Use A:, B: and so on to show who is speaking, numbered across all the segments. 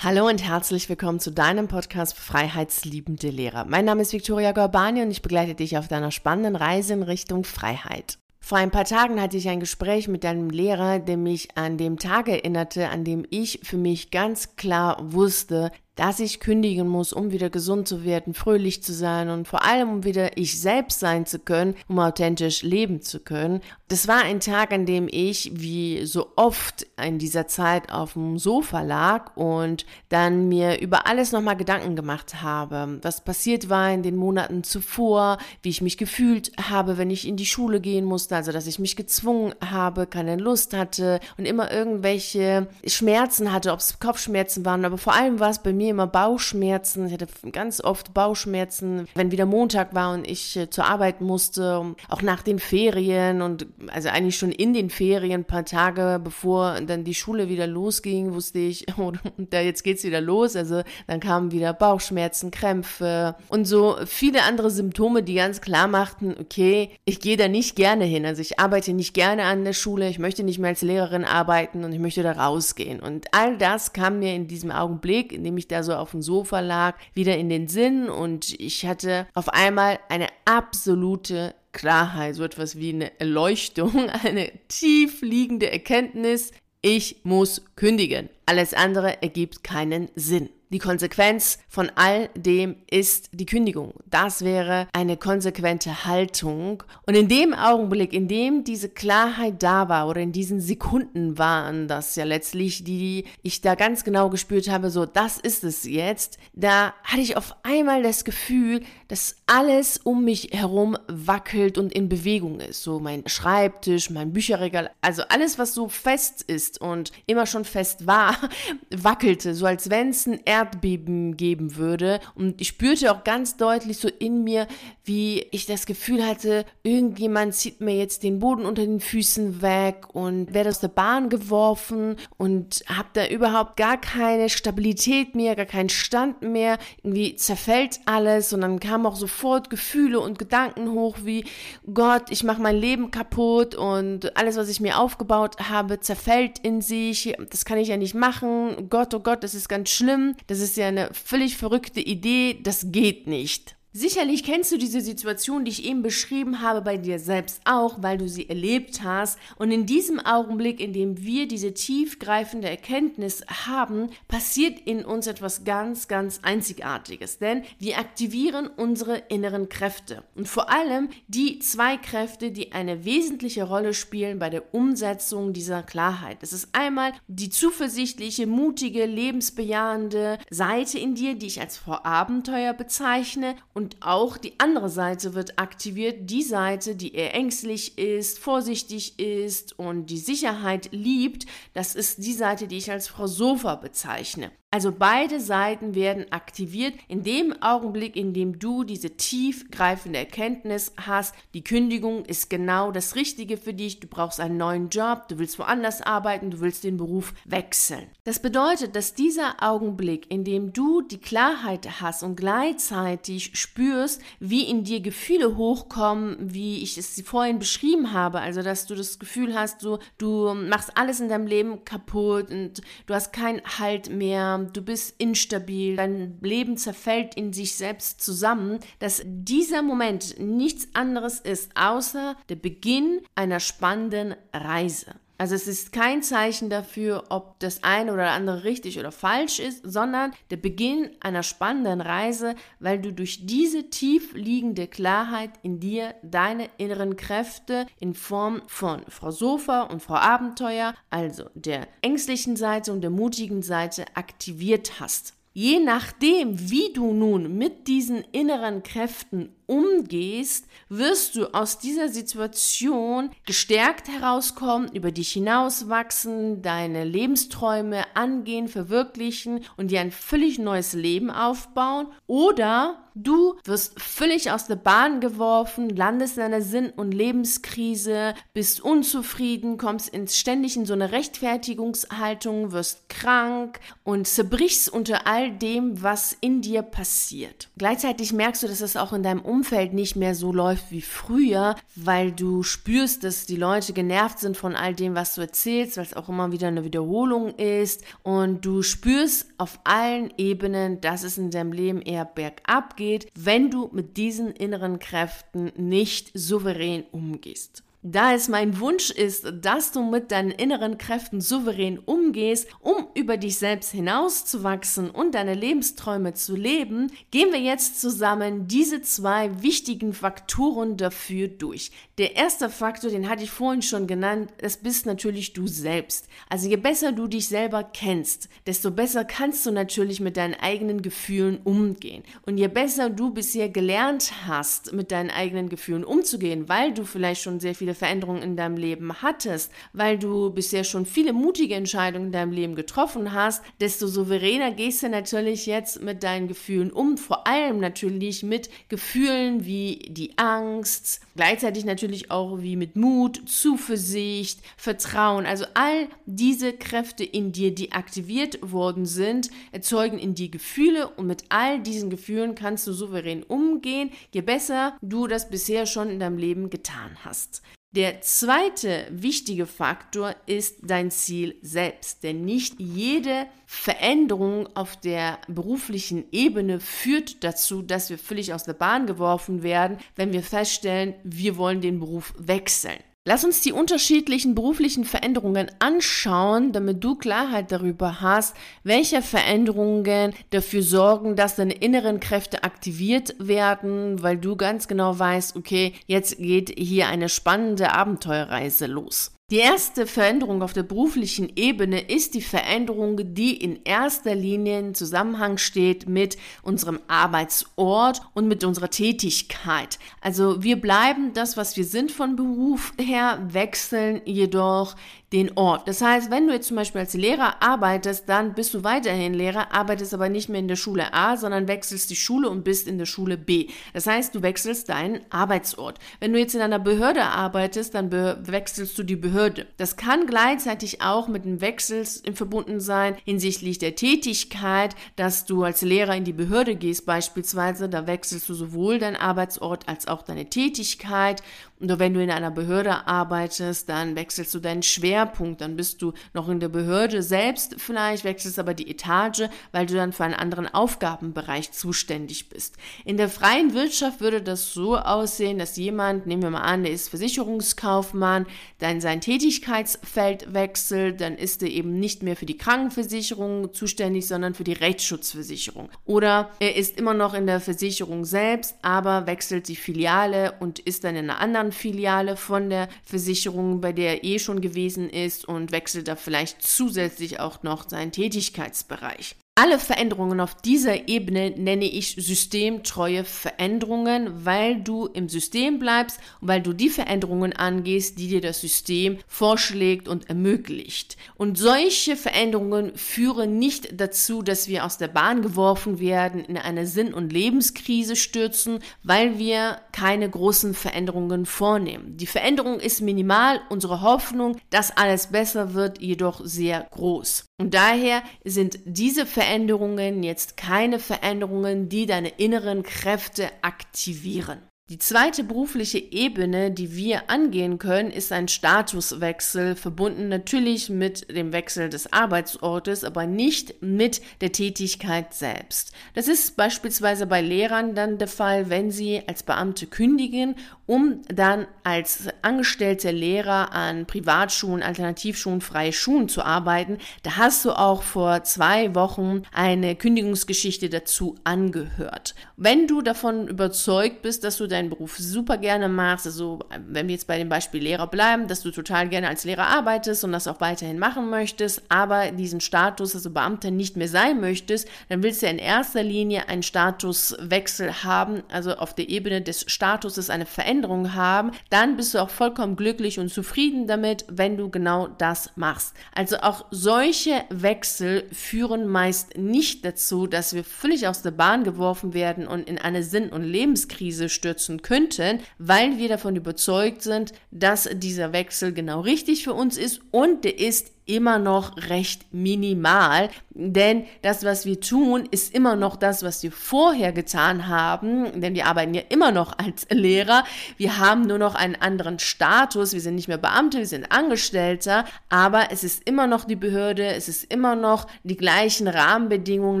A: Hallo und herzlich willkommen zu deinem Podcast Freiheitsliebende Lehrer. Mein Name ist Viktoria Gorbani und ich begleite dich auf deiner spannenden Reise in Richtung Freiheit. Vor ein paar Tagen hatte ich ein Gespräch mit einem Lehrer, der mich an dem Tag erinnerte, an dem ich für mich ganz klar wusste, dass ich kündigen muss, um wieder gesund zu werden, fröhlich zu sein und vor allem, um wieder ich selbst sein zu können, um authentisch leben zu können. Das war ein Tag, an dem ich, wie so oft in dieser Zeit, auf dem Sofa lag und dann mir über alles nochmal Gedanken gemacht habe, was passiert war in den Monaten zuvor, wie ich mich gefühlt habe, wenn ich in die Schule gehen musste, also dass ich mich gezwungen habe, keine Lust hatte und immer irgendwelche Schmerzen hatte, ob es Kopfschmerzen waren, aber vor allem war es bei mir mir immer Bauchschmerzen. Ich hatte ganz oft Bauchschmerzen, wenn wieder Montag war und ich äh, zur Arbeit musste, auch nach den Ferien und also eigentlich schon in den Ferien, ein paar Tage bevor dann die Schule wieder losging, wusste ich, oh, da jetzt geht's wieder los. Also dann kamen wieder Bauchschmerzen, Krämpfe und so viele andere Symptome, die ganz klar machten, okay, ich gehe da nicht gerne hin. Also ich arbeite nicht gerne an der Schule, ich möchte nicht mehr als Lehrerin arbeiten und ich möchte da rausgehen. Und all das kam mir in diesem Augenblick, in dem ich da so auf dem Sofa lag, wieder in den Sinn und ich hatte auf einmal eine absolute Klarheit, so etwas wie eine Erleuchtung, eine tief liegende Erkenntnis, ich muss kündigen. Alles andere ergibt keinen Sinn. Die Konsequenz von all dem ist die Kündigung. Das wäre eine konsequente Haltung. Und in dem Augenblick, in dem diese Klarheit da war oder in diesen Sekunden waren das ja letztlich, die ich da ganz genau gespürt habe, so das ist es jetzt, da hatte ich auf einmal das Gefühl, dass alles um mich herum wackelt und in Bewegung ist. So mein Schreibtisch, mein Bücherregal, also alles, was so fest ist und immer schon fest war, wackelte, so als wenn es ein Erdbeben geben würde. Und ich spürte auch ganz deutlich so in mir, wie ich das Gefühl hatte, irgendjemand zieht mir jetzt den Boden unter den Füßen weg und werde aus der Bahn geworfen und habe da überhaupt gar keine Stabilität mehr, gar keinen Stand mehr. Irgendwie zerfällt alles und dann kamen auch sofort Gefühle und Gedanken hoch wie Gott, ich mache mein Leben kaputt und alles, was ich mir aufgebaut habe, zerfällt in sich. Das kann ich ja nicht machen. Gott, oh Gott, das ist ganz schlimm. Das ist ja eine völlig verrückte Idee, das geht nicht. Sicherlich kennst du diese Situation, die ich eben beschrieben habe, bei dir selbst auch, weil du sie erlebt hast. Und in diesem Augenblick, in dem wir diese tiefgreifende Erkenntnis haben, passiert in uns etwas ganz, ganz Einzigartiges. Denn wir aktivieren unsere inneren Kräfte. Und vor allem die zwei Kräfte, die eine wesentliche Rolle spielen bei der Umsetzung dieser Klarheit. Das ist einmal die zuversichtliche, mutige, lebensbejahende Seite in dir, die ich als Vorabenteuer bezeichne und auch die andere Seite wird aktiviert, die Seite, die eher ängstlich ist, vorsichtig ist und die Sicherheit liebt. Das ist die Seite, die ich als Frau Sofa bezeichne. Also beide Seiten werden aktiviert in dem Augenblick, in dem du diese tiefgreifende Erkenntnis hast, die Kündigung ist genau das Richtige für dich, du brauchst einen neuen Job, du willst woanders arbeiten, du willst den Beruf wechseln. Das bedeutet, dass dieser Augenblick, in dem du die Klarheit hast und gleichzeitig spürst, wie in dir Gefühle hochkommen, wie ich es vorhin beschrieben habe, also dass du das Gefühl hast, du, du machst alles in deinem Leben kaputt und du hast keinen Halt mehr, du bist instabil, dein Leben zerfällt in sich selbst zusammen, dass dieser Moment nichts anderes ist, außer der Beginn einer spannenden Reise. Also es ist kein Zeichen dafür, ob das eine oder andere richtig oder falsch ist, sondern der Beginn einer spannenden Reise, weil du durch diese tief liegende Klarheit in dir deine inneren Kräfte in Form von Frau Sofa und Frau Abenteuer, also der ängstlichen Seite und der mutigen Seite aktiviert hast. Je nachdem, wie du nun mit diesen inneren Kräften umgehst, wirst du aus dieser Situation gestärkt herauskommen, über dich hinauswachsen, deine Lebensträume angehen, verwirklichen und dir ein völlig neues Leben aufbauen. Oder du wirst völlig aus der Bahn geworfen, landest in einer Sinn- und Lebenskrise, bist unzufrieden, kommst ins, ständig in so eine Rechtfertigungshaltung, wirst krank und zerbrichst unter all dem, was in dir passiert. Gleichzeitig merkst du, dass es auch in deinem Umfeld Umfeld nicht mehr so läuft wie früher, weil du spürst, dass die Leute genervt sind von all dem, was du erzählst, weil es auch immer wieder eine Wiederholung ist und du spürst auf allen Ebenen, dass es in deinem Leben eher bergab geht, wenn du mit diesen inneren Kräften nicht souverän umgehst. Da es mein Wunsch ist, dass du mit deinen inneren Kräften souverän umgehst, um über dich selbst hinauszuwachsen und deine Lebensträume zu leben, gehen wir jetzt zusammen diese zwei wichtigen Faktoren dafür durch. Der erste Faktor, den hatte ich vorhin schon genannt, das bist natürlich du selbst. Also je besser du dich selber kennst, desto besser kannst du natürlich mit deinen eigenen Gefühlen umgehen. Und je besser du bisher gelernt hast, mit deinen eigenen Gefühlen umzugehen, weil du vielleicht schon sehr viel viele Veränderungen in deinem Leben hattest, weil du bisher schon viele mutige Entscheidungen in deinem Leben getroffen hast, desto souveräner gehst du natürlich jetzt mit deinen Gefühlen um, vor allem natürlich mit Gefühlen wie die Angst, gleichzeitig natürlich auch wie mit Mut, Zuversicht, Vertrauen, also all diese Kräfte in dir, die aktiviert worden sind, erzeugen in dir Gefühle und mit all diesen Gefühlen kannst du souverän umgehen, je besser du das bisher schon in deinem Leben getan hast. Der zweite wichtige Faktor ist dein Ziel selbst, denn nicht jede Veränderung auf der beruflichen Ebene führt dazu, dass wir völlig aus der Bahn geworfen werden, wenn wir feststellen, wir wollen den Beruf wechseln. Lass uns die unterschiedlichen beruflichen Veränderungen anschauen, damit du Klarheit darüber hast, welche Veränderungen dafür sorgen, dass deine inneren Kräfte aktiviert werden, weil du ganz genau weißt, okay, jetzt geht hier eine spannende Abenteuerreise los. Die erste Veränderung auf der beruflichen Ebene ist die Veränderung, die in erster Linie in Zusammenhang steht mit unserem Arbeitsort und mit unserer Tätigkeit. Also wir bleiben das, was wir sind von Beruf her, wechseln jedoch den Ort. Das heißt, wenn du jetzt zum Beispiel als Lehrer arbeitest, dann bist du weiterhin Lehrer, arbeitest aber nicht mehr in der Schule A, sondern wechselst die Schule und bist in der Schule B. Das heißt, du wechselst deinen Arbeitsort. Wenn du jetzt in einer Behörde arbeitest, dann wechselst du die Behörde. Das kann gleichzeitig auch mit einem Wechsel verbunden sein hinsichtlich der Tätigkeit, dass du als Lehrer in die Behörde gehst beispielsweise, da wechselst du sowohl deinen Arbeitsort als auch deine Tätigkeit oder wenn du in einer Behörde arbeitest, dann wechselst du deinen Schwerpunkt, dann bist du noch in der Behörde selbst vielleicht, wechselst aber die Etage, weil du dann für einen anderen Aufgabenbereich zuständig bist. In der freien Wirtschaft würde das so aussehen, dass jemand, nehmen wir mal an, der ist Versicherungskaufmann, dann sein Tätigkeitsfeld wechselt, dann ist er eben nicht mehr für die Krankenversicherung zuständig, sondern für die Rechtsschutzversicherung. Oder er ist immer noch in der Versicherung selbst, aber wechselt die Filiale und ist dann in einer anderen Filiale von der Versicherung, bei der er eh schon gewesen ist und wechselt da vielleicht zusätzlich auch noch seinen Tätigkeitsbereich. Alle Veränderungen auf dieser Ebene nenne ich systemtreue Veränderungen, weil du im System bleibst und weil du die Veränderungen angehst, die dir das System vorschlägt und ermöglicht. Und solche Veränderungen führen nicht dazu, dass wir aus der Bahn geworfen werden, in eine Sinn- und Lebenskrise stürzen, weil wir keine großen Veränderungen vornehmen. Die Veränderung ist minimal, unsere Hoffnung, dass alles besser wird, jedoch sehr groß. Und daher sind diese Veränderungen jetzt keine Veränderungen, die deine inneren Kräfte aktivieren. Die zweite berufliche Ebene, die wir angehen können, ist ein Statuswechsel, verbunden natürlich mit dem Wechsel des Arbeitsortes, aber nicht mit der Tätigkeit selbst. Das ist beispielsweise bei Lehrern dann der Fall, wenn sie als Beamte kündigen, um dann als angestellter Lehrer an Privatschulen, Alternativschulen, freie Schulen zu arbeiten. Da hast du auch vor zwei Wochen eine Kündigungsgeschichte dazu angehört. Wenn du davon überzeugt bist, dass du dein deinen Beruf super gerne machst, also wenn wir jetzt bei dem Beispiel Lehrer bleiben, dass du total gerne als Lehrer arbeitest und das auch weiterhin machen möchtest, aber diesen Status, also Beamter, nicht mehr sein möchtest, dann willst du in erster Linie einen Statuswechsel haben, also auf der Ebene des Statuses eine Veränderung haben, dann bist du auch vollkommen glücklich und zufrieden damit, wenn du genau das machst. Also auch solche Wechsel führen meist nicht dazu, dass wir völlig aus der Bahn geworfen werden und in eine Sinn- und Lebenskrise stürzen unterstützen könnten, weil wir davon überzeugt sind, dass dieser Wechsel genau richtig für uns ist und der ist immer noch recht minimal, denn das, was wir tun, ist immer noch das, was wir vorher getan haben, denn wir arbeiten ja immer noch als Lehrer. Wir haben nur noch einen anderen Status. Wir sind nicht mehr Beamte, wir sind Angestellter, aber es ist immer noch die Behörde, es ist immer noch die gleichen Rahmenbedingungen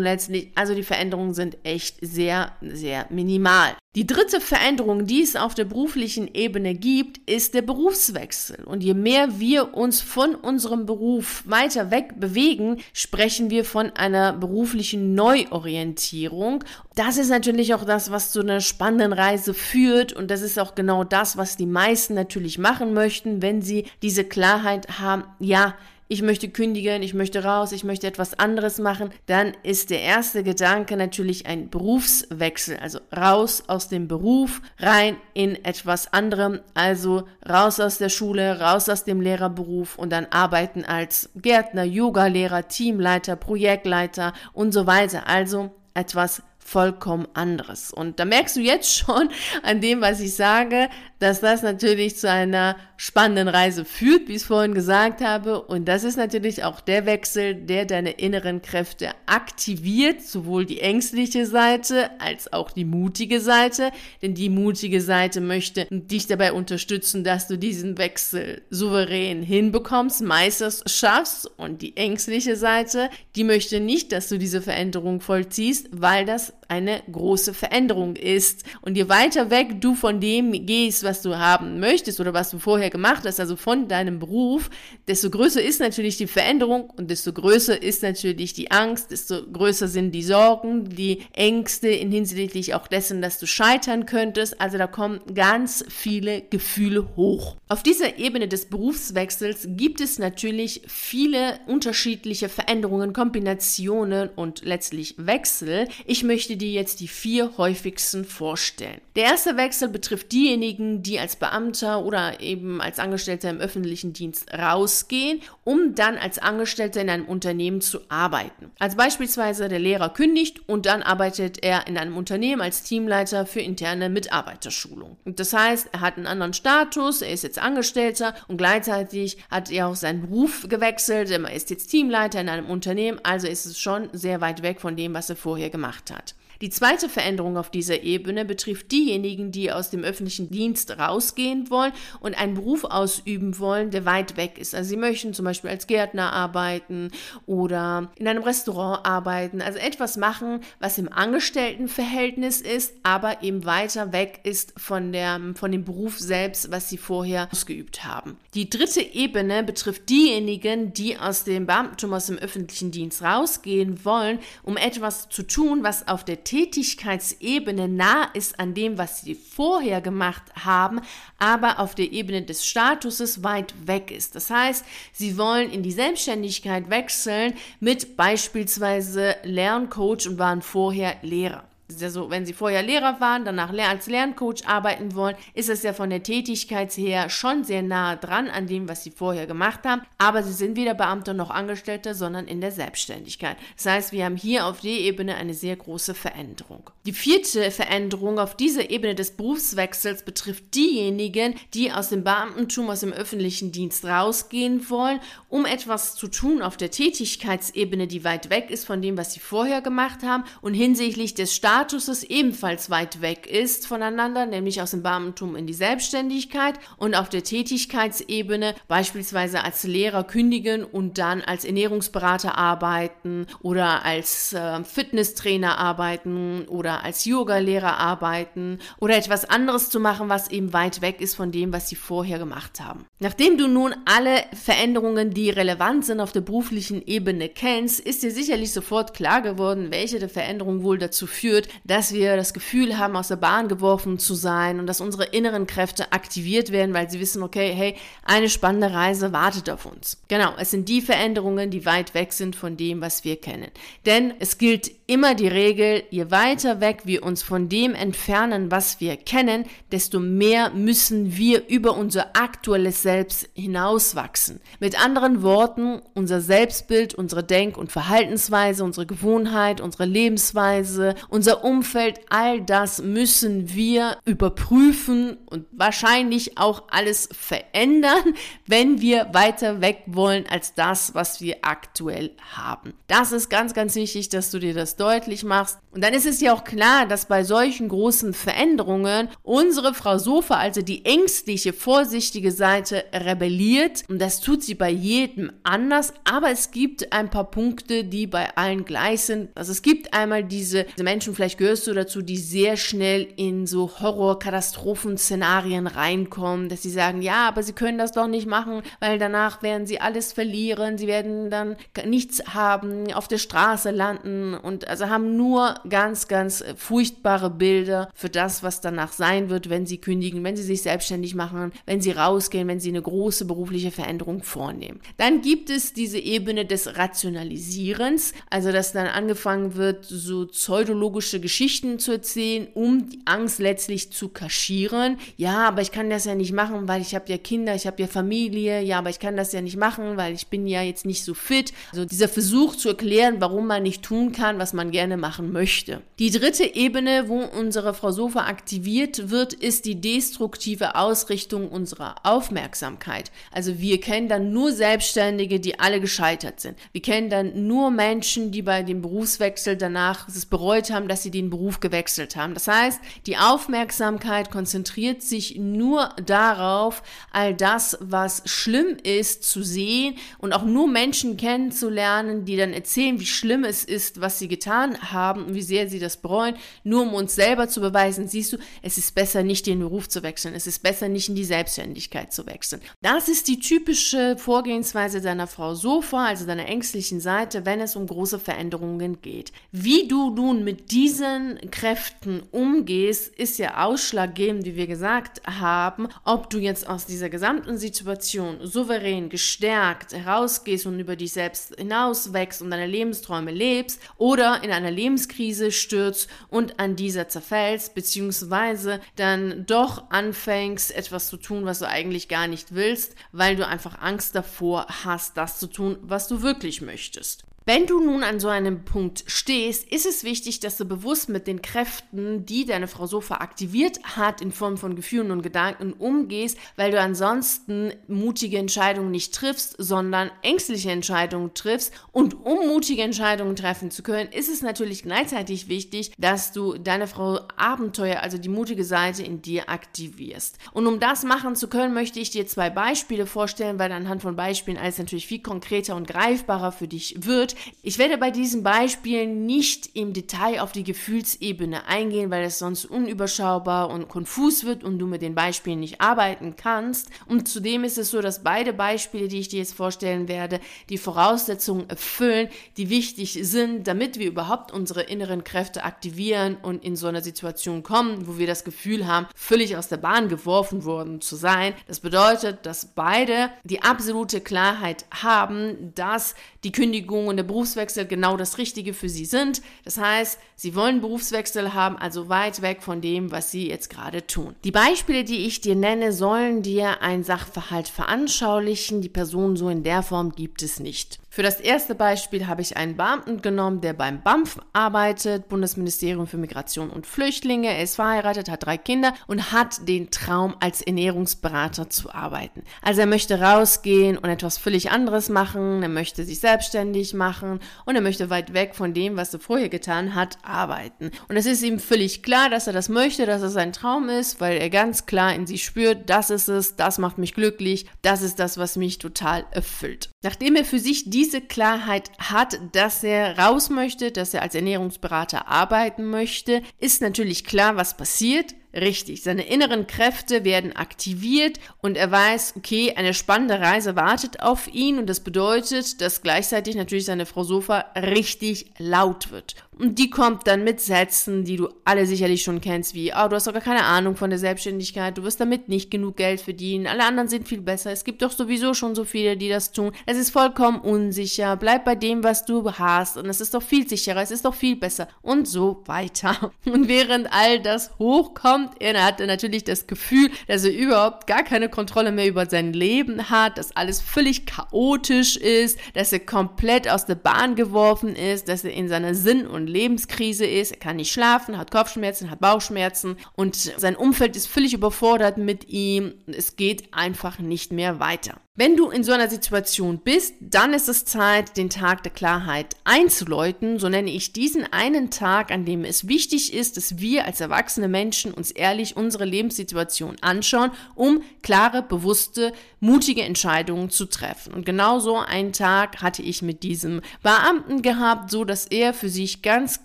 A: letztlich. Also die Veränderungen sind echt sehr, sehr minimal. Die dritte Veränderung, die es auf der beruflichen Ebene gibt, ist der Berufswechsel. Und je mehr wir uns von unserem Beruf weiter weg bewegen, sprechen wir von einer beruflichen Neuorientierung. Das ist natürlich auch das, was zu einer spannenden Reise führt. Und das ist auch genau das, was die meisten natürlich machen möchten, wenn sie diese Klarheit haben, ja, ich möchte kündigen, ich möchte raus, ich möchte etwas anderes machen, dann ist der erste Gedanke natürlich ein Berufswechsel, also raus aus dem Beruf, rein in etwas anderem, also raus aus der Schule, raus aus dem Lehrerberuf und dann arbeiten als Gärtner, Yogalehrer, Teamleiter, Projektleiter und so weiter. Also etwas vollkommen anderes. Und da merkst du jetzt schon an dem, was ich sage, dass das natürlich zu einer spannenden Reise führt, wie ich es vorhin gesagt habe. Und das ist natürlich auch der Wechsel, der deine inneren Kräfte aktiviert, sowohl die ängstliche Seite als auch die mutige Seite. Denn die mutige Seite möchte dich dabei unterstützen, dass du diesen Wechsel souverän hinbekommst, meisterst, schaffst. Und die ängstliche Seite, die möchte nicht, dass du diese Veränderung vollziehst, weil das eine große Veränderung ist. Und je weiter weg du von dem gehst, was du haben möchtest oder was du vorher gemacht hast, also von deinem Beruf, desto größer ist natürlich die Veränderung und desto größer ist natürlich die Angst, desto größer sind die Sorgen, die Ängste in hinsichtlich auch dessen, dass du scheitern könntest. Also da kommen ganz viele Gefühle hoch. Auf dieser Ebene des Berufswechsels gibt es natürlich viele unterschiedliche Veränderungen, Kombinationen und letztlich Wechsel. Ich möchte dir jetzt die vier häufigsten vorstellen. Der erste Wechsel betrifft diejenigen, die als Beamter oder eben als Angestellter im öffentlichen Dienst rausgehen, um dann als Angestellter in einem Unternehmen zu arbeiten. Als beispielsweise der Lehrer kündigt und dann arbeitet er in einem Unternehmen als Teamleiter für interne Mitarbeiterschulung. Das heißt, er hat einen anderen Status, er ist jetzt Angestellter und gleichzeitig hat er auch seinen Beruf gewechselt, er ist jetzt Teamleiter in einem Unternehmen, also ist es schon sehr weit weg von dem, was er vorher gemacht hat. Die zweite Veränderung auf dieser Ebene betrifft diejenigen, die aus dem öffentlichen Dienst rausgehen wollen und einen Beruf ausüben wollen, der weit weg ist. Also sie möchten zum Beispiel als Gärtner arbeiten oder in einem Restaurant arbeiten, also etwas machen, was im Angestelltenverhältnis ist, aber eben weiter weg ist von, der, von dem Beruf selbst, was sie vorher ausgeübt haben. Die dritte Ebene betrifft diejenigen, die aus dem Beamtentum, aus dem öffentlichen Dienst rausgehen wollen, um etwas zu tun, was auf der Tätigkeitsebene nah ist an dem, was sie vorher gemacht haben, aber auf der Ebene des Statuses weit weg ist. Das heißt, sie wollen in die Selbstständigkeit wechseln mit beispielsweise Lerncoach und waren vorher Lehrer ja wenn Sie vorher Lehrer waren, danach als Lerncoach arbeiten wollen, ist es ja von der Tätigkeit her schon sehr nah dran an dem, was Sie vorher gemacht haben. Aber Sie sind weder Beamter noch Angestellter, sondern in der Selbstständigkeit. Das heißt, wir haben hier auf der Ebene eine sehr große Veränderung. Die vierte Veränderung auf dieser Ebene des Berufswechsels betrifft diejenigen, die aus dem Beamtentum, aus dem öffentlichen Dienst rausgehen wollen, um etwas zu tun auf der Tätigkeitsebene, die weit weg ist von dem, was Sie vorher gemacht haben und hinsichtlich des Statuses ebenfalls weit weg ist voneinander, nämlich aus dem Beamtentum in die Selbstständigkeit und auf der Tätigkeitsebene beispielsweise als Lehrer kündigen und dann als Ernährungsberater arbeiten oder als äh, Fitnesstrainer arbeiten oder als Yogalehrer arbeiten oder etwas anderes zu machen, was eben weit weg ist von dem, was sie vorher gemacht haben. Nachdem du nun alle Veränderungen, die relevant sind auf der beruflichen Ebene kennst, ist dir sicherlich sofort klar geworden, welche der Veränderungen wohl dazu führt, dass wir das Gefühl haben, aus der Bahn geworfen zu sein und dass unsere inneren Kräfte aktiviert werden, weil sie wissen, okay, hey, eine spannende Reise wartet auf uns. Genau, es sind die Veränderungen, die weit weg sind von dem, was wir kennen. Denn es gilt immer die Regel, je weiter weg wir uns von dem entfernen, was wir kennen, desto mehr müssen wir über unser aktuelles Selbst hinauswachsen. Mit anderen Worten, unser Selbstbild, unsere Denk- und Verhaltensweise, unsere Gewohnheit, unsere Lebensweise, unser Umfeld, all das müssen wir überprüfen und wahrscheinlich auch alles verändern, wenn wir weiter weg wollen als das, was wir aktuell haben. Das ist ganz, ganz wichtig, dass du dir das deutlich machst. Und dann ist es ja auch klar, dass bei solchen großen Veränderungen unsere Frau Sofa, also die ängstliche, vorsichtige Seite, rebelliert. Und das tut sie bei jedem anders. Aber es gibt ein paar Punkte, die bei allen gleich sind. Also es gibt einmal diese, diese Menschen, vielleicht gehörst du dazu, die sehr schnell in so Horror-Katastrophen-Szenarien reinkommen, dass sie sagen, ja, aber sie können das doch nicht machen, weil danach werden sie alles verlieren. Sie werden dann nichts haben, auf der Straße landen und also haben nur ganz, ganz furchtbare Bilder für das, was danach sein wird, wenn sie kündigen, wenn sie sich selbstständig machen, wenn sie rausgehen, wenn sie eine große berufliche Veränderung vornehmen. Dann gibt es diese Ebene des Rationalisierens, also dass dann angefangen wird, so pseudologische Geschichten zu erzählen, um die Angst letztlich zu kaschieren. Ja, aber ich kann das ja nicht machen, weil ich habe ja Kinder, ich habe ja Familie, ja, aber ich kann das ja nicht machen, weil ich bin ja jetzt nicht so fit. Also dieser Versuch zu erklären, warum man nicht tun kann, was man gerne machen möchte. Die dritte Ebene, wo unsere Frau Sofa aktiviert wird, ist die destruktive Ausrichtung unserer Aufmerksamkeit. Also wir kennen dann nur Selbstständige, die alle gescheitert sind. Wir kennen dann nur Menschen, die bei dem Berufswechsel danach es bereut haben, dass sie den Beruf gewechselt haben. Das heißt, die Aufmerksamkeit konzentriert sich nur darauf, all das, was schlimm ist, zu sehen und auch nur Menschen kennenzulernen, die dann erzählen, wie schlimm es ist, was sie getan haben und wie sehr sie das bereuen, nur um uns selber zu beweisen, siehst du, es ist besser nicht den Beruf zu wechseln, es ist besser nicht in die Selbstständigkeit zu wechseln. Das ist die typische Vorgehensweise deiner Frau Sofa, also deiner ängstlichen Seite, wenn es um große Veränderungen geht. Wie du nun mit diesen Kräften umgehst, ist ja ausschlaggebend, wie wir gesagt haben, ob du jetzt aus dieser gesamten Situation souverän, gestärkt herausgehst und über dich selbst hinaus wächst und deine Lebensträume lebst oder in einer Lebenskrise stürzt und an dieser zerfällst, beziehungsweise dann doch anfängst, etwas zu tun, was du eigentlich gar nicht willst, weil du einfach Angst davor hast, das zu tun, was du wirklich möchtest. Wenn du nun an so einem Punkt stehst, ist es wichtig, dass du bewusst mit den Kräften, die deine Frau Sofa aktiviert hat, in Form von Gefühlen und Gedanken umgehst, weil du ansonsten mutige Entscheidungen nicht triffst, sondern ängstliche Entscheidungen triffst. Und um mutige Entscheidungen treffen zu können, ist es natürlich gleichzeitig wichtig, dass du deine Frau Abenteuer, also die mutige Seite in dir aktivierst. Und um das machen zu können, möchte ich dir zwei Beispiele vorstellen, weil anhand von Beispielen alles natürlich viel konkreter und greifbarer für dich wird. Ich werde bei diesen Beispielen nicht im Detail auf die Gefühlsebene eingehen, weil es sonst unüberschaubar und konfus wird und du mit den Beispielen nicht arbeiten kannst. Und zudem ist es so, dass beide Beispiele, die ich dir jetzt vorstellen werde, die Voraussetzungen erfüllen, die wichtig sind, damit wir überhaupt unsere inneren Kräfte aktivieren und in so eine Situation kommen, wo wir das Gefühl haben, völlig aus der Bahn geworfen worden zu sein. Das bedeutet, dass beide die absolute Klarheit haben, dass die Kündigung und der Berufswechsel genau das Richtige für sie sind. Das heißt, sie wollen Berufswechsel haben, also weit weg von dem, was sie jetzt gerade tun. Die Beispiele, die ich dir nenne, sollen dir ein Sachverhalt veranschaulichen. Die Person so in der Form gibt es nicht. Für das erste Beispiel habe ich einen Beamten genommen, der beim BAMF arbeitet, Bundesministerium für Migration und Flüchtlinge. Er ist verheiratet, hat drei Kinder und hat den Traum, als Ernährungsberater zu arbeiten. Also er möchte rausgehen und etwas völlig anderes machen. Er möchte sich selbstständig machen und er möchte weit weg von dem, was er vorher getan hat, arbeiten. Und es ist ihm völlig klar, dass er das möchte, dass es sein Traum ist, weil er ganz klar in sich spürt, das ist es, das macht mich glücklich, das ist das, was mich total erfüllt. Nachdem er für sich diese diese Klarheit hat, dass er raus möchte, dass er als Ernährungsberater arbeiten möchte, ist natürlich klar, was passiert. Richtig, seine inneren Kräfte werden aktiviert und er weiß, okay, eine spannende Reise wartet auf ihn und das bedeutet, dass gleichzeitig natürlich seine Frau Sofa richtig laut wird. Und die kommt dann mit Sätzen, die du alle sicherlich schon kennst, wie, oh, du hast doch gar keine Ahnung von der Selbstständigkeit, du wirst damit nicht genug Geld verdienen, alle anderen sind viel besser, es gibt doch sowieso schon so viele, die das tun, es ist vollkommen unsicher, bleib bei dem, was du hast und es ist doch viel sicherer, es ist doch viel besser und so weiter. Und während all das hochkommt, er hatte natürlich das Gefühl, dass er überhaupt gar keine Kontrolle mehr über sein Leben hat, dass alles völlig chaotisch ist, dass er komplett aus der Bahn geworfen ist, dass er in seiner Sinn- und Lebenskrise ist, er kann nicht schlafen, hat Kopfschmerzen, hat Bauchschmerzen und sein Umfeld ist völlig überfordert mit ihm. Es geht einfach nicht mehr weiter. Wenn du in so einer Situation bist, dann ist es Zeit, den Tag der Klarheit einzuläuten. So nenne ich diesen einen Tag, an dem es wichtig ist, dass wir als erwachsene Menschen uns ehrlich unsere Lebenssituation anschauen, um klare, bewusste, mutige Entscheidungen zu treffen. Und genau so einen Tag hatte ich mit diesem Beamten gehabt, so dass er für sich ganz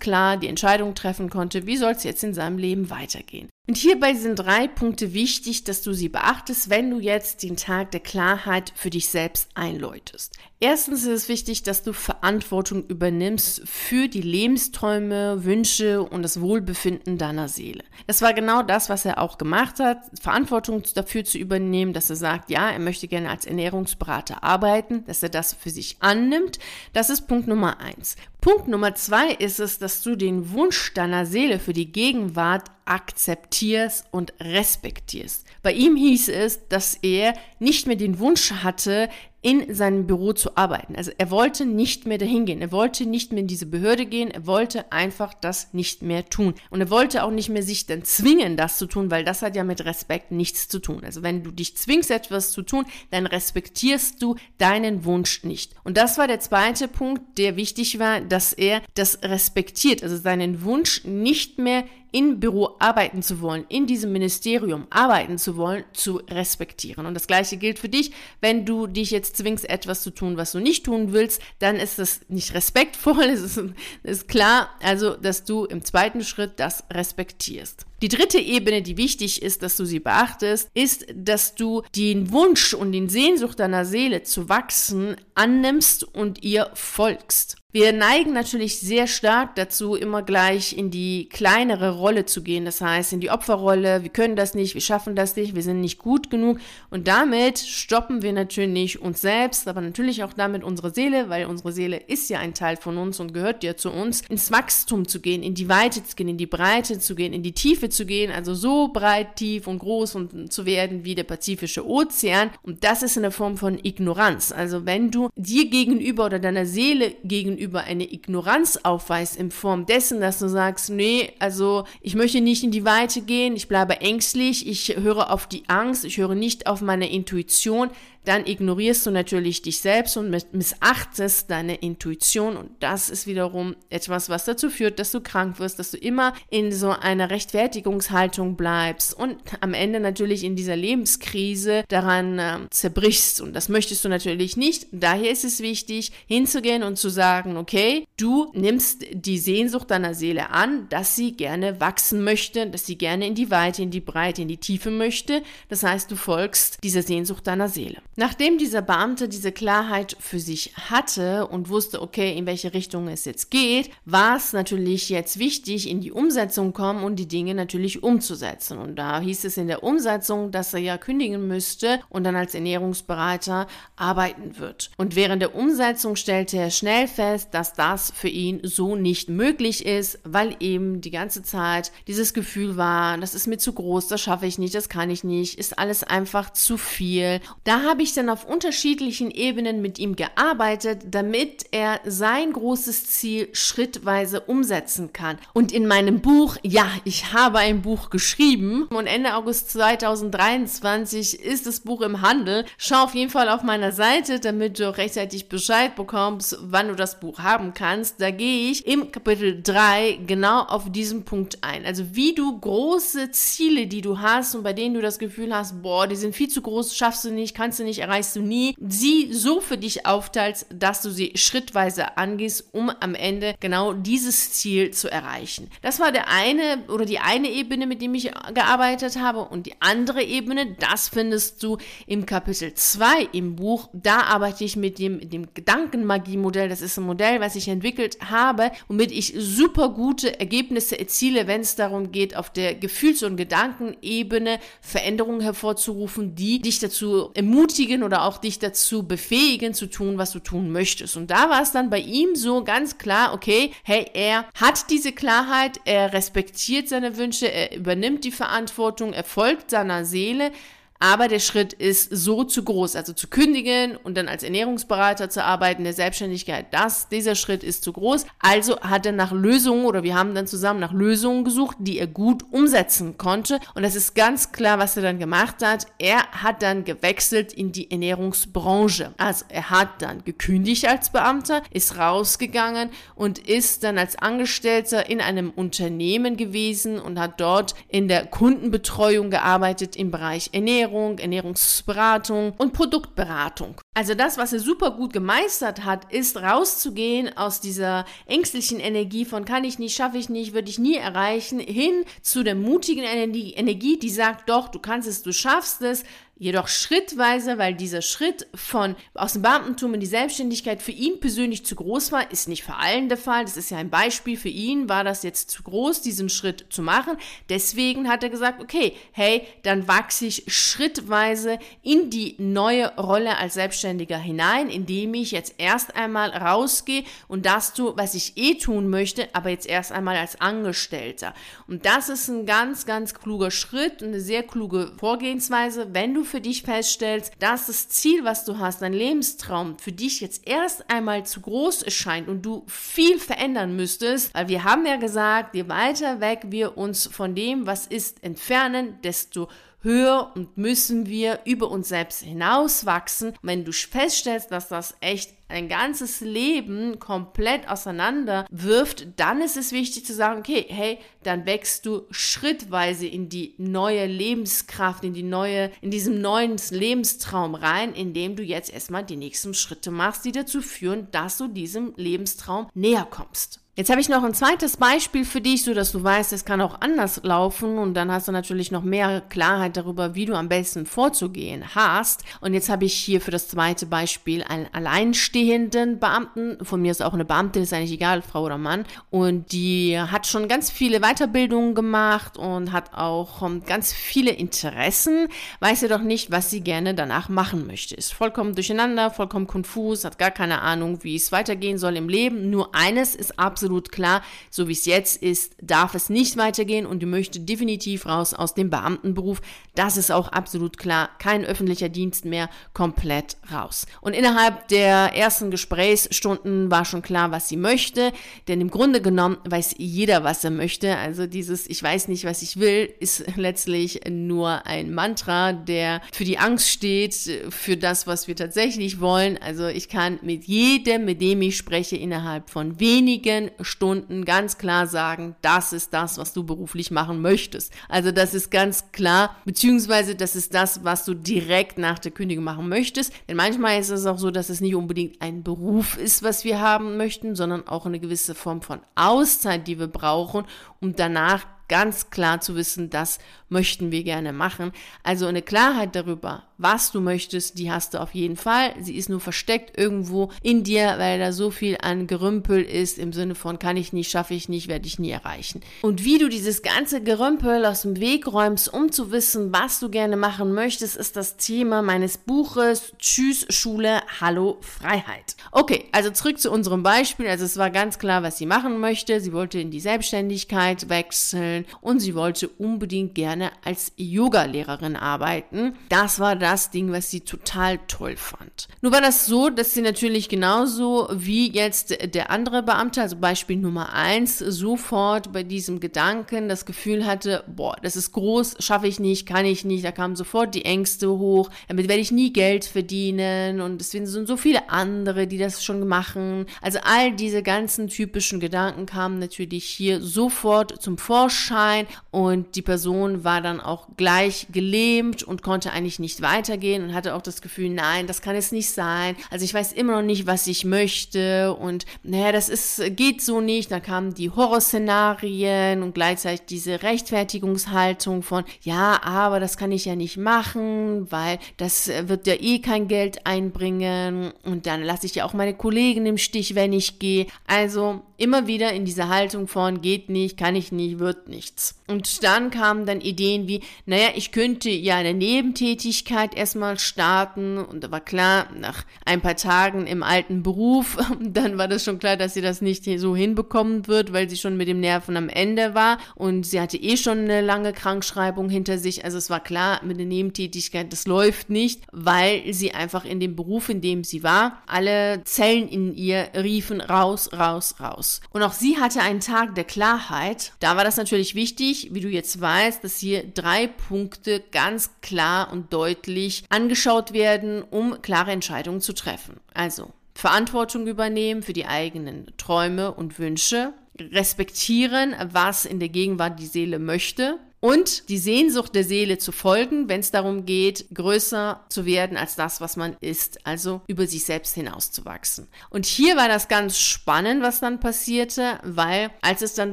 A: klar die Entscheidung treffen konnte, wie soll es jetzt in seinem Leben weitergehen. Und hierbei sind drei Punkte wichtig, dass du sie beachtest, wenn du jetzt den Tag der Klarheit für dich selbst einläutest. Erstens ist es wichtig, dass du Verantwortung übernimmst für die Lebensträume, Wünsche und das Wohlbefinden deiner Seele. Das war genau das, was er auch gemacht hat, Verantwortung dafür zu übernehmen, dass er sagt, ja, er möchte gerne als Ernährungsberater arbeiten, dass er das für sich annimmt. Das ist Punkt Nummer eins. Punkt Nummer zwei ist es, dass du den Wunsch deiner Seele für die Gegenwart akzeptierst und respektierst. Bei ihm hieß es, dass er nicht mehr den Wunsch hatte, in seinem Büro zu arbeiten. Also er wollte nicht mehr dahin gehen. Er wollte nicht mehr in diese Behörde gehen. Er wollte einfach das nicht mehr tun. Und er wollte auch nicht mehr sich dann zwingen, das zu tun, weil das hat ja mit Respekt nichts zu tun. Also wenn du dich zwingst, etwas zu tun, dann respektierst du deinen Wunsch nicht. Und das war der zweite Punkt, der wichtig war, dass er das respektiert, also seinen Wunsch nicht mehr im Büro arbeiten zu wollen, in diesem Ministerium arbeiten zu wollen, zu respektieren. Und das Gleiche gilt für dich, wenn du dich jetzt zwingst, etwas zu tun, was du nicht tun willst, dann ist das nicht respektvoll, es ist, ist klar, also, dass du im zweiten Schritt das respektierst. Die dritte Ebene, die wichtig ist, dass du sie beachtest, ist, dass du den Wunsch und den Sehnsucht deiner Seele zu wachsen annimmst und ihr folgst. Wir neigen natürlich sehr stark dazu, immer gleich in die kleinere Rolle zu gehen. Das heißt, in die Opferrolle. Wir können das nicht, wir schaffen das nicht, wir sind nicht gut genug. Und damit stoppen wir natürlich uns selbst, aber natürlich auch damit unsere Seele, weil unsere Seele ist ja ein Teil von uns und gehört ja zu uns, ins Wachstum zu gehen, in die Weite zu gehen, in die Breite zu gehen, in die Tiefe zu gehen. Also so breit, tief und groß und zu werden wie der Pazifische Ozean. Und das ist eine Form von Ignoranz. Also wenn du dir gegenüber oder deiner Seele gegenüber eine Ignoranz aufweist in Form dessen, dass du sagst, nee, also ich möchte nicht in die Weite gehen, ich bleibe ängstlich, ich höre auf die Angst, ich höre nicht auf meine Intuition, dann ignorierst du natürlich dich selbst und missachtest deine Intuition und das ist wiederum etwas, was dazu führt, dass du krank wirst, dass du immer in so einer Rechtfertigungshaltung bleibst und am Ende natürlich in dieser Lebenskrise daran äh, zerbrichst und das möchtest du natürlich nicht. Daher ist es wichtig, hinzugehen und zu sagen, okay, du nimmst die Sehnsucht deiner Seele an, dass sie gerne wachsen möchte, dass sie gerne in die Weite, in die Breite, in die Tiefe möchte. Das heißt, du folgst dieser Sehnsucht deiner Seele. Nachdem dieser Beamte diese Klarheit für sich hatte und wusste, okay, in welche Richtung es jetzt geht, war es natürlich jetzt wichtig, in die Umsetzung kommen und die Dinge natürlich umzusetzen. Und da hieß es in der Umsetzung, dass er ja kündigen müsste und dann als Ernährungsberater arbeiten wird. Und während der Umsetzung stellte er schnell fest, dass das für ihn so nicht möglich ist, weil eben die ganze Zeit dieses Gefühl war, das ist mir zu groß, das schaffe ich nicht, das kann ich nicht, ist alles einfach zu viel. Da habe ich dann auf unterschiedlichen Ebenen mit ihm gearbeitet, damit er sein großes Ziel schrittweise umsetzen kann. Und in meinem Buch, ja, ich habe ein Buch geschrieben und Ende August 2023 ist das Buch im Handel. Schau auf jeden Fall auf meiner Seite, damit du rechtzeitig Bescheid bekommst, wann du das Buch haben kannst. Da gehe ich im Kapitel 3 genau auf diesen Punkt ein. Also wie du große Ziele, die du hast und bei denen du das Gefühl hast, boah, die sind viel zu groß, schaffst du nicht, kannst du nicht, nicht, erreichst du nie, sie so für dich aufteilst, dass du sie schrittweise angehst, um am Ende genau dieses Ziel zu erreichen. Das war der eine oder die eine Ebene, mit dem ich gearbeitet habe und die andere Ebene, das findest du im Kapitel 2 im Buch. Da arbeite ich mit dem, dem Gedankenmagie-Modell. Das ist ein Modell, was ich entwickelt habe, womit ich super gute Ergebnisse erziele, wenn es darum geht, auf der Gefühls- und Gedankenebene Veränderungen hervorzurufen, die dich dazu ermutigen oder auch dich dazu befähigen zu tun, was du tun möchtest. Und da war es dann bei ihm so ganz klar, okay, hey, er hat diese Klarheit, er respektiert seine Wünsche, er übernimmt die Verantwortung, er folgt seiner Seele, aber der Schritt ist so zu groß, also zu kündigen und dann als Ernährungsberater zu arbeiten, der Selbstständigkeit, das, dieser Schritt ist zu groß. Also hat er nach Lösungen oder wir haben dann zusammen nach Lösungen gesucht, die er gut umsetzen konnte. Und das ist ganz klar, was er dann gemacht hat. Er hat dann gewechselt in die Ernährungsbranche. Also er hat dann gekündigt als Beamter, ist rausgegangen und ist dann als Angestellter in einem Unternehmen gewesen und hat dort in der Kundenbetreuung gearbeitet im Bereich Ernährung. Ernährung, Ernährungsberatung und Produktberatung. Also das, was er super gut gemeistert hat, ist rauszugehen aus dieser ängstlichen Energie von kann ich nicht, schaffe ich nicht, würde ich nie erreichen, hin zu der mutigen Energie, die sagt, doch, du kannst es, du schaffst es, jedoch schrittweise, weil dieser Schritt von aus dem Beamtentum in die Selbstständigkeit für ihn persönlich zu groß war, ist nicht für allen der Fall. Das ist ja ein Beispiel für ihn, war das jetzt zu groß, diesen Schritt zu machen. Deswegen hat er gesagt, okay, hey, dann wachse ich schrittweise in die neue Rolle als Selbstständiger hinein, indem ich jetzt erst einmal rausgehe und das tue, was ich eh tun möchte, aber jetzt erst einmal als Angestellter. Und das ist ein ganz, ganz kluger Schritt, eine sehr kluge Vorgehensweise, wenn du für dich feststellst, dass das Ziel, was du hast, dein Lebenstraum für dich jetzt erst einmal zu groß erscheint und du viel verändern müsstest, weil wir haben ja gesagt, je weiter weg wir uns von dem, was ist, entfernen, desto höher und müssen wir über uns selbst hinauswachsen. Wenn du feststellst, dass das echt ein ganzes Leben komplett auseinander wirft, dann ist es wichtig zu sagen, okay, hey, dann wächst du schrittweise in die neue Lebenskraft, in die neue, in diesem neuen Lebenstraum rein, indem du jetzt erstmal die nächsten Schritte machst, die dazu führen, dass du diesem Lebenstraum näher kommst. Jetzt habe ich noch ein zweites Beispiel für dich, so dass du weißt, es kann auch anders laufen und dann hast du natürlich noch mehr Klarheit darüber, wie du am besten vorzugehen hast. Und jetzt habe ich hier für das zweite Beispiel einen alleinstehenden Beamten. Von mir ist auch eine Beamtin, ist eigentlich egal, Frau oder Mann. Und die hat schon ganz viele Weiterbildungen gemacht und hat auch um, ganz viele Interessen, weiß jedoch nicht, was sie gerne danach machen möchte. Ist vollkommen durcheinander, vollkommen konfus, hat gar keine Ahnung, wie es weitergehen soll im Leben. Nur eines ist absolut absolut klar, so wie es jetzt ist, darf es nicht weitergehen und die möchte definitiv raus aus dem Beamtenberuf. Das ist auch absolut klar. Kein öffentlicher Dienst mehr, komplett raus. Und innerhalb der ersten Gesprächsstunden war schon klar, was sie möchte, denn im Grunde genommen weiß jeder, was er möchte. Also dieses Ich weiß nicht, was ich will, ist letztlich nur ein Mantra, der für die Angst steht, für das, was wir tatsächlich wollen. Also ich kann mit jedem, mit dem ich spreche, innerhalb von wenigen Stunden ganz klar sagen, das ist das, was du beruflich machen möchtest. Also das ist ganz klar, beziehungsweise das ist das, was du direkt nach der Kündigung machen möchtest. Denn manchmal ist es auch so, dass es nicht unbedingt ein Beruf ist, was wir haben möchten, sondern auch eine gewisse Form von Auszeit, die wir brauchen, um danach ganz klar zu wissen, das möchten wir gerne machen. Also eine Klarheit darüber, was du möchtest, die hast du auf jeden Fall. Sie ist nur versteckt irgendwo in dir, weil da so viel an Gerümpel ist im Sinne von kann ich nicht, schaffe ich nicht, werde ich nie erreichen. Und wie du dieses ganze Gerümpel aus dem Weg räumst, um zu wissen, was du gerne machen möchtest, ist das Thema meines Buches Tschüss Schule, Hallo Freiheit. Okay, also zurück zu unserem Beispiel. Also es war ganz klar, was sie machen möchte. Sie wollte in die Selbstständigkeit wechseln und sie wollte unbedingt gerne als Yoga-Lehrerin arbeiten. Das war das Ding, was sie total toll fand. Nur war das so, dass sie natürlich genauso wie jetzt der andere Beamte, also Beispiel Nummer eins, sofort bei diesem Gedanken das Gefühl hatte, boah, das ist groß, schaffe ich nicht, kann ich nicht. Da kamen sofort die Ängste hoch, damit werde ich nie Geld verdienen und es sind so viele andere, die das schon machen. Also all diese ganzen typischen Gedanken kamen natürlich hier sofort zum Vorschein Vorschein und die Person war dann auch gleich gelähmt und konnte eigentlich nicht weitergehen und hatte auch das Gefühl, nein, das kann es nicht sein. Also ich weiß immer noch nicht, was ich möchte und naja, das ist, geht so nicht. Dann kamen die Horrorszenarien und gleichzeitig diese Rechtfertigungshaltung von, ja, aber das kann ich ja nicht machen, weil das wird ja eh kein Geld einbringen und dann lasse ich ja auch meine Kollegen im Stich, wenn ich gehe. Also immer wieder in diese Haltung von geht nicht, kann ich nicht, wird nichts. Und dann kamen dann Ideen wie, naja, ich könnte ja eine Nebentätigkeit erstmal starten und da war klar, nach ein paar Tagen im alten Beruf, dann war das schon klar, dass sie das nicht so hinbekommen wird, weil sie schon mit dem Nerven am Ende war und sie hatte eh schon eine lange Krankschreibung hinter sich. Also es war klar, mit der Nebentätigkeit, das läuft nicht, weil sie einfach in dem Beruf, in dem sie war, alle Zellen in ihr riefen raus, raus, raus. Und auch sie hatte einen Tag der Klarheit. Da war das natürlich wichtig, wie du jetzt weißt, dass hier drei Punkte ganz klar und deutlich angeschaut werden, um klare Entscheidungen zu treffen. Also Verantwortung übernehmen für die eigenen Träume und Wünsche, respektieren, was in der Gegenwart die Seele möchte und die Sehnsucht der Seele zu folgen, wenn es darum geht, größer zu werden als das, was man ist, also über sich selbst hinauszuwachsen. Und hier war das ganz spannend, was dann passierte, weil als es dann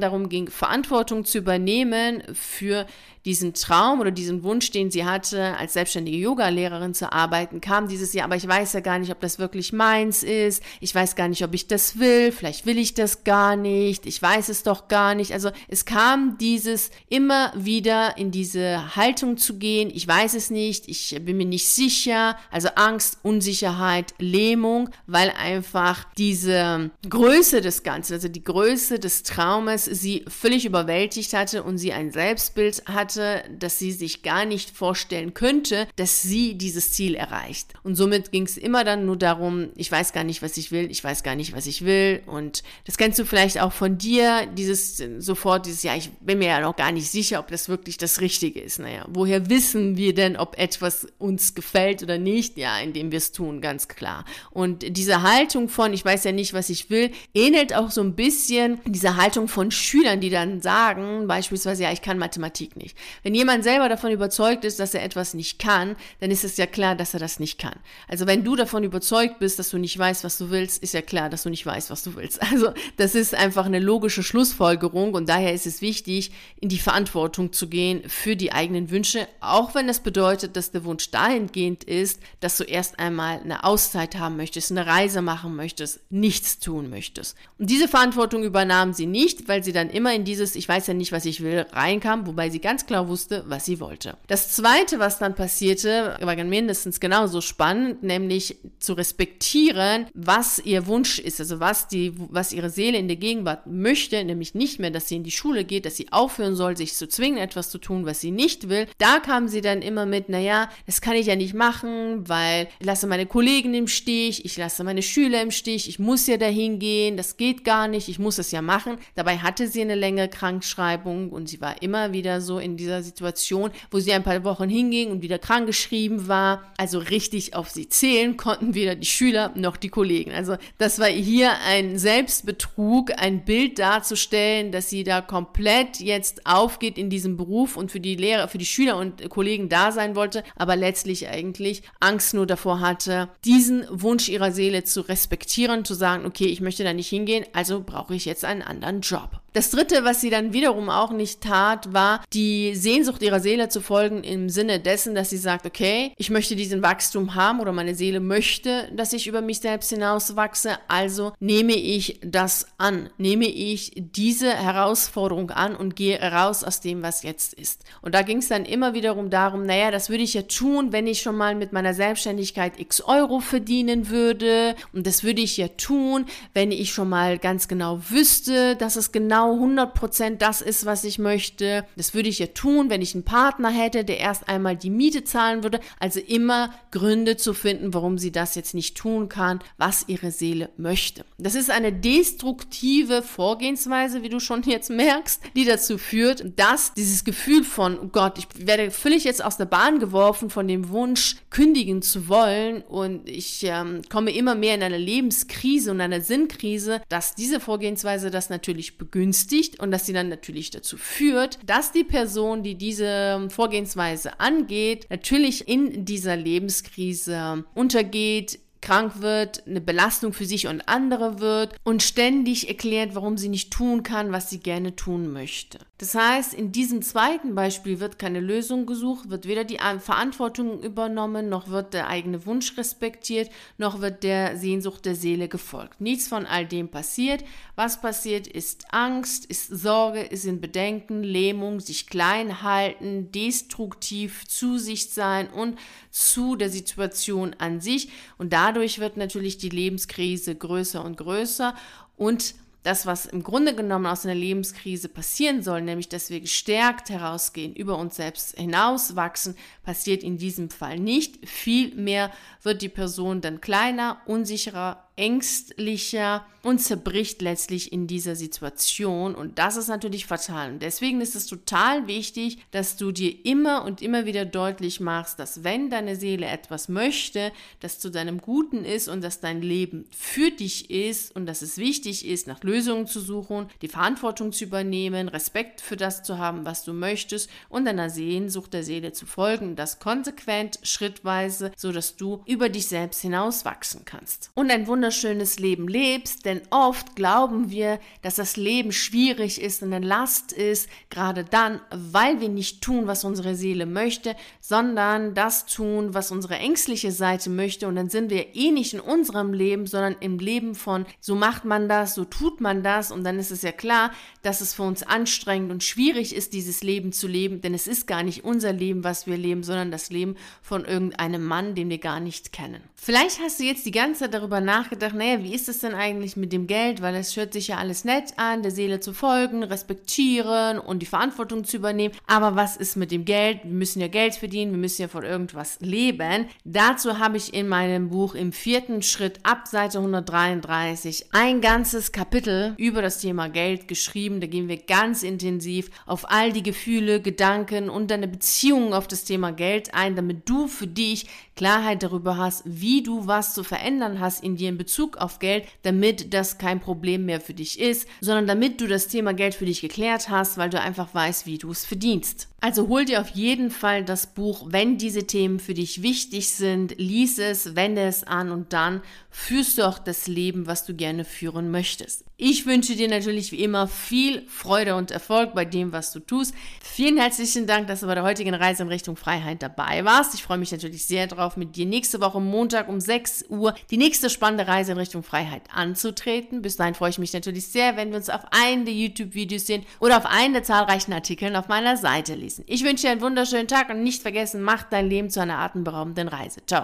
A: darum ging, Verantwortung zu übernehmen für diesen Traum oder diesen Wunsch, den sie hatte, als selbstständige Yoga-Lehrerin zu arbeiten, kam dieses Jahr, aber ich weiß ja gar nicht, ob das wirklich meins ist. Ich weiß gar nicht, ob ich das will. Vielleicht will ich das gar nicht. Ich weiß es doch gar nicht. Also es kam dieses immer wieder in diese Haltung zu gehen. Ich weiß es nicht. Ich bin mir nicht sicher. Also Angst, Unsicherheit, Lähmung, weil einfach diese Größe des Ganzen, also die Größe des Traumes sie völlig überwältigt hatte und sie ein Selbstbild hatte, hatte, dass sie sich gar nicht vorstellen könnte, dass sie dieses Ziel erreicht. Und somit ging es immer dann nur darum, ich weiß gar nicht, was ich will, ich weiß gar nicht, was ich will. Und das kennst du vielleicht auch von dir, dieses sofort, dieses, ja, ich bin mir ja noch gar nicht sicher, ob das wirklich das Richtige ist. Naja, woher wissen wir denn, ob etwas uns gefällt oder nicht? Ja, indem wir es tun, ganz klar. Und diese Haltung von, ich weiß ja nicht, was ich will, ähnelt auch so ein bisschen dieser Haltung von Schülern, die dann sagen, beispielsweise, ja, ich kann Mathematik nicht. Wenn jemand selber davon überzeugt ist, dass er etwas nicht kann, dann ist es ja klar, dass er das nicht kann. Also wenn du davon überzeugt bist, dass du nicht weißt, was du willst, ist ja klar, dass du nicht weißt, was du willst. Also das ist einfach eine logische Schlussfolgerung und daher ist es wichtig, in die Verantwortung zu gehen für die eigenen Wünsche, auch wenn das bedeutet, dass der Wunsch dahingehend ist, dass du erst einmal eine Auszeit haben möchtest, eine Reise machen möchtest, nichts tun möchtest. Und diese Verantwortung übernahmen sie nicht, weil sie dann immer in dieses Ich weiß ja nicht, was ich will reinkam, wobei sie ganz klar klar wusste, was sie wollte. Das zweite, was dann passierte, war mindestens genauso spannend, nämlich zu respektieren, was ihr Wunsch ist, also was die, was ihre Seele in der Gegenwart möchte, nämlich nicht mehr, dass sie in die Schule geht, dass sie aufhören soll, sich zu zwingen, etwas zu tun, was sie nicht will. Da kam sie dann immer mit, naja, das kann ich ja nicht machen, weil ich lasse meine Kollegen im Stich, ich lasse meine Schüler im Stich, ich muss ja dahin gehen, das geht gar nicht, ich muss es ja machen. Dabei hatte sie eine längere Krankschreibung und sie war immer wieder so in dieser Situation, wo sie ein paar Wochen hinging und wieder krankgeschrieben war. Also richtig auf sie zählen konnten weder die Schüler noch die Kollegen. Also das war hier ein Selbstbetrug, ein Bild darzustellen, dass sie da komplett jetzt aufgeht in diesem Beruf und für die Lehrer, für die Schüler und Kollegen da sein wollte, aber letztlich eigentlich Angst nur davor hatte, diesen Wunsch ihrer Seele zu respektieren, zu sagen, okay, ich möchte da nicht hingehen, also brauche ich jetzt einen anderen Job. Das dritte, was sie dann wiederum auch nicht tat, war die Sehnsucht ihrer Seele zu folgen im Sinne dessen, dass sie sagt, okay, ich möchte diesen Wachstum haben oder meine Seele möchte, dass ich über mich selbst hinaus wachse, also nehme ich das an, nehme ich diese Herausforderung an und gehe raus aus dem, was jetzt ist. Und da ging es dann immer wiederum darum, naja, das würde ich ja tun, wenn ich schon mal mit meiner Selbstständigkeit x Euro verdienen würde und das würde ich ja tun, wenn ich schon mal ganz genau wüsste, dass es genau genau 100% das ist, was ich möchte. Das würde ich ja tun, wenn ich einen Partner hätte, der erst einmal die Miete zahlen würde. Also immer Gründe zu finden, warum sie das jetzt nicht tun kann, was ihre Seele möchte. Das ist eine destruktive Vorgehensweise, wie du schon jetzt merkst, die dazu führt, dass dieses Gefühl von, oh Gott, ich werde völlig jetzt aus der Bahn geworfen von dem Wunsch, kündigen zu wollen und ich ähm, komme immer mehr in eine Lebenskrise und eine Sinnkrise, dass diese Vorgehensweise das natürlich begünstigt begünstigt und dass sie dann natürlich dazu führt, dass die Person, die diese Vorgehensweise angeht, natürlich in dieser Lebenskrise untergeht, krank wird, eine Belastung für sich und andere wird und ständig erklärt, warum sie nicht tun kann, was sie gerne tun möchte. Das heißt, in diesem zweiten Beispiel wird keine Lösung gesucht, wird weder die Verantwortung übernommen, noch wird der eigene Wunsch respektiert, noch wird der Sehnsucht der Seele gefolgt. Nichts von all dem passiert. Was passiert, ist Angst, ist Sorge, ist in Bedenken, Lähmung, sich klein halten, destruktiv zu sich sein und zu der Situation an sich. Und dadurch wird natürlich die Lebenskrise größer und größer und das, was im Grunde genommen aus einer Lebenskrise passieren soll, nämlich dass wir gestärkt herausgehen, über uns selbst hinauswachsen, passiert in diesem Fall nicht. Vielmehr wird die Person dann kleiner, unsicherer, ängstlicher und zerbricht letztlich in dieser Situation. Und das ist natürlich fatal. Und deswegen ist es total wichtig, dass du dir immer und immer wieder deutlich machst, dass wenn deine Seele etwas möchte, das zu deinem Guten ist und dass dein Leben für dich ist und dass es wichtig ist, nach Lösungen zu suchen, die Verantwortung zu übernehmen, Respekt für das zu haben, was du möchtest und deiner Sehnsucht der Seele zu folgen, das konsequent, schrittweise, so dass du über dich selbst hinaus wachsen kannst. Und ein Wunder wunderschönes Leben lebst, denn oft glauben wir, dass das Leben schwierig ist und eine Last ist, gerade dann, weil wir nicht tun, was unsere Seele möchte, sondern das tun, was unsere ängstliche Seite möchte und dann sind wir eh nicht in unserem Leben, sondern im Leben von, so macht man das, so tut man das und dann ist es ja klar, dass es für uns anstrengend und schwierig ist, dieses Leben zu leben, denn es ist gar nicht unser Leben, was wir leben, sondern das Leben von irgendeinem Mann, den wir gar nicht kennen. Vielleicht hast du jetzt die ganze Zeit darüber nachgedacht, nachgedacht, naja, wie ist es denn eigentlich mit dem Geld? Weil es hört sich ja alles nett an, der Seele zu folgen, respektieren und die Verantwortung zu übernehmen. Aber was ist mit dem Geld? Wir müssen ja Geld verdienen, wir müssen ja von irgendwas leben. Dazu habe ich in meinem Buch im vierten Schritt ab Seite 133 ein ganzes Kapitel über das Thema Geld geschrieben. Da gehen wir ganz intensiv auf all die Gefühle, Gedanken und deine Beziehungen auf das Thema Geld ein, damit du für dich Klarheit darüber hast, wie du was zu verändern hast in dir in Bezug auf Geld, damit das kein Problem mehr für dich ist, sondern damit du das Thema Geld für dich geklärt hast, weil du einfach weißt, wie du es verdienst. Also hol dir auf jeden Fall das Buch, wenn diese Themen für dich wichtig sind, lies es, wende es an und dann führst du auch das Leben, was du gerne führen möchtest. Ich wünsche dir natürlich wie immer viel Freude und Erfolg bei dem, was du tust. Vielen herzlichen Dank, dass du bei der heutigen Reise in Richtung Freiheit dabei warst. Ich freue mich natürlich sehr darauf, mit dir nächste Woche Montag um 6 Uhr die nächste spannende Reise in Richtung Freiheit anzutreten. Bis dahin freue ich mich natürlich sehr, wenn wir uns auf einen der YouTube-Videos sehen oder auf einen der zahlreichen Artikeln auf meiner Seite lesen. Ich wünsche dir einen wunderschönen Tag und nicht vergessen, mach dein Leben zu einer atemberaubenden Reise. Ciao.